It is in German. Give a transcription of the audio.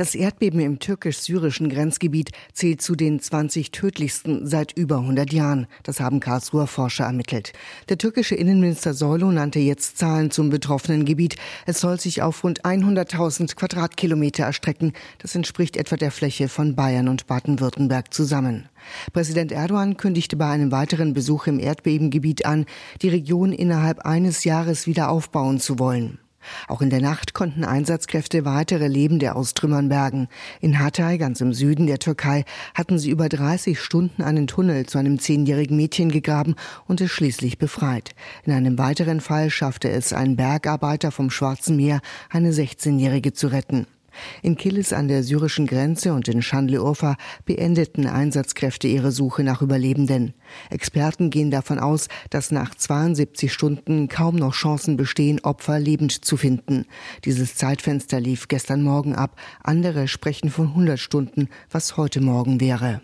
Das Erdbeben im türkisch-syrischen Grenzgebiet zählt zu den 20 tödlichsten seit über 100 Jahren. Das haben Karlsruher Forscher ermittelt. Der türkische Innenminister Soylu nannte jetzt Zahlen zum betroffenen Gebiet. Es soll sich auf rund 100.000 Quadratkilometer erstrecken. Das entspricht etwa der Fläche von Bayern und Baden-Württemberg zusammen. Präsident Erdogan kündigte bei einem weiteren Besuch im Erdbebengebiet an, die Region innerhalb eines Jahres wieder aufbauen zu wollen. Auch in der Nacht konnten Einsatzkräfte weitere Lebende aus Trümmern bergen. In Hatay, ganz im Süden der Türkei, hatten sie über 30 Stunden einen Tunnel zu einem zehnjährigen Mädchen gegraben und es schließlich befreit. In einem weiteren Fall schaffte es ein Bergarbeiter vom Schwarzen Meer, eine 16-jährige zu retten. In Kilis an der syrischen Grenze und in Schandle-Urfa beendeten Einsatzkräfte ihre Suche nach Überlebenden. Experten gehen davon aus, dass nach 72 Stunden kaum noch Chancen bestehen, Opfer lebend zu finden. Dieses Zeitfenster lief gestern Morgen ab. Andere sprechen von 100 Stunden, was heute Morgen wäre.